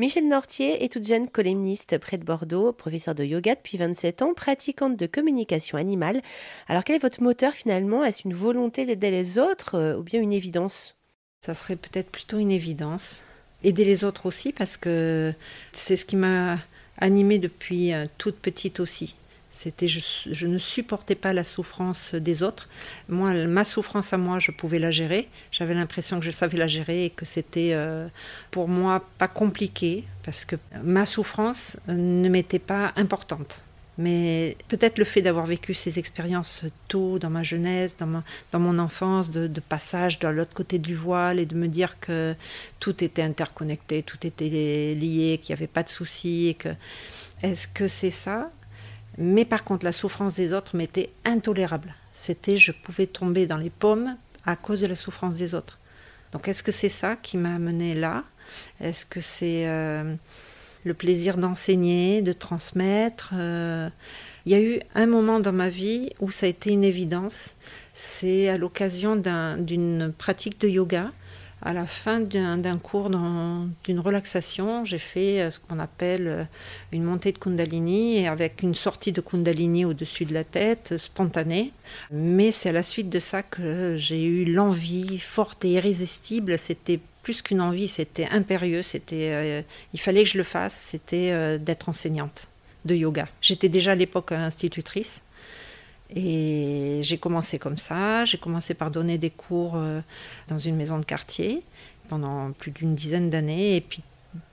Michel Nortier est toute jeune columniste près de Bordeaux, professeur de yoga depuis 27 ans, pratiquante de communication animale. Alors quel est votre moteur finalement? Est-ce une volonté d'aider les autres euh, ou bien une évidence? Ça serait peut-être plutôt une évidence. Aider les autres aussi parce que c'est ce qui m'a animée depuis euh, toute petite aussi. C'était, je, ne supportais pas la souffrance des autres. Moi, ma souffrance à moi, je pouvais la gérer. J'avais l'impression que je savais la gérer et que c'était euh, pour moi pas compliqué parce que ma souffrance ne m'était pas importante. Mais peut-être le fait d'avoir vécu ces expériences tôt dans ma jeunesse, dans, dans mon enfance, de, passage de l'autre côté du voile et de me dire que tout était interconnecté, tout était lié, qu'il n'y avait pas de soucis. Que... Est-ce que c'est ça? Mais par contre, la souffrance des autres m'était intolérable. C'était, je pouvais tomber dans les pommes à cause de la souffrance des autres. Donc, est-ce que c'est ça qui m'a amené là? Est-ce que c'est euh, le plaisir d'enseigner, de transmettre euh? Il y a eu un moment dans ma vie où ça a été une évidence. C'est à l'occasion d'une pratique de yoga à la fin d'un cours d'une relaxation, j'ai fait euh, ce qu'on appelle euh, une montée de Kundalini et avec une sortie de Kundalini au-dessus de la tête, spontanée. Mais c'est à la suite de ça que j'ai eu l'envie forte et irrésistible. C'était plus qu'une envie, c'était impérieux. C'était, euh, il fallait que je le fasse. C'était d'être enseignante de yoga. J'étais déjà à l'époque institutrice. Et j'ai commencé comme ça. J'ai commencé par donner des cours euh, dans une maison de quartier pendant plus d'une dizaine d'années. Et puis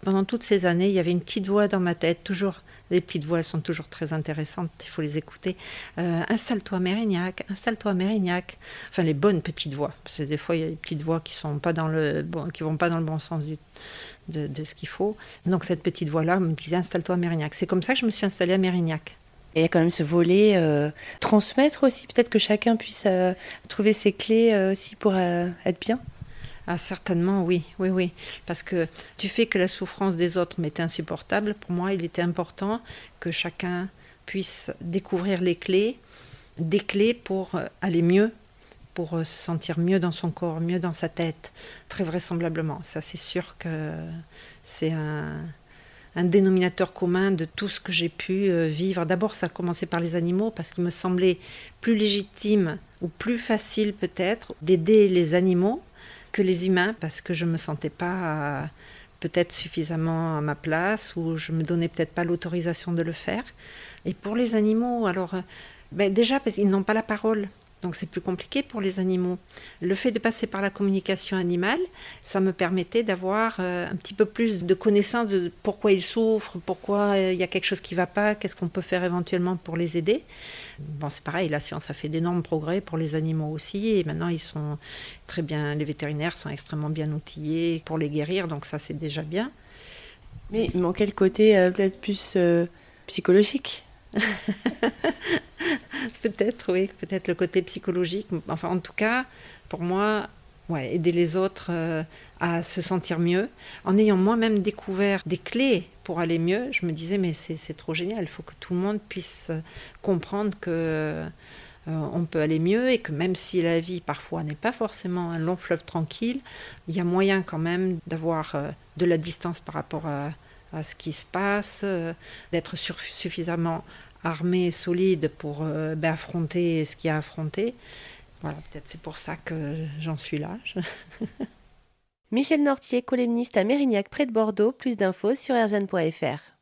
pendant toutes ces années, il y avait une petite voix dans ma tête, toujours. Les petites voix sont toujours très intéressantes, il faut les écouter. Euh, installe-toi Mérignac, installe-toi Mérignac. Enfin, les bonnes petites voix. Parce que des fois, il y a des petites voix qui sont pas dans le bon, vont pas dans le bon sens de, de, ce qu'il faut. Donc cette petite voix-là me disait installe-toi Mérignac. C'est comme ça que je me suis installée à Mérignac. Il y a quand même ce volet euh, transmettre aussi, peut-être que chacun puisse euh, trouver ses clés euh, aussi pour être bien. Ah, certainement, oui, oui, oui. Parce que du fait que la souffrance des autres m'était insupportable, pour moi, il était important que chacun puisse découvrir les clés, des clés pour aller mieux, pour se sentir mieux dans son corps, mieux dans sa tête, très vraisemblablement. Ça, c'est sûr que c'est un, un dénominateur commun de tout ce que j'ai pu euh, vivre. D'abord, ça a commencé par les animaux parce qu'il me semblait plus légitime ou plus facile peut-être d'aider les animaux que les humains parce que je me sentais pas euh, peut-être suffisamment à ma place ou je me donnais peut-être pas l'autorisation de le faire. Et pour les animaux, alors euh, ben déjà parce qu'ils n'ont pas la parole. Donc c'est plus compliqué pour les animaux. Le fait de passer par la communication animale, ça me permettait d'avoir euh, un petit peu plus de connaissance de pourquoi ils souffrent, pourquoi euh, il y a quelque chose qui ne va pas, qu'est-ce qu'on peut faire éventuellement pour les aider. Bon, c'est pareil, la science a fait d'énormes progrès pour les animaux aussi, et maintenant ils sont très bien, les vétérinaires sont extrêmement bien outillés pour les guérir, donc ça c'est déjà bien. Mais il manquait le côté euh, peut-être plus psychologique peut-être, oui, peut-être le côté psychologique. Enfin, en tout cas, pour moi, aider les autres euh, à se sentir mieux. En ayant moi-même découvert des clés pour aller mieux, je me disais, mais c'est trop génial, il faut que tout le monde puisse euh, comprendre que euh, on peut aller mieux et que même si la vie parfois n'est pas forcément un long fleuve tranquille, il y a moyen quand même d'avoir de la distance par rapport à ce qui se passe, d'être suffisamment armé, solide pour euh, ben, affronter ce qu'il y a à affronter. Voilà, peut-être c'est pour ça que j'en suis là. Michel Nortier, columniste à Mérignac près de Bordeaux. Plus d'infos sur erzan.fr.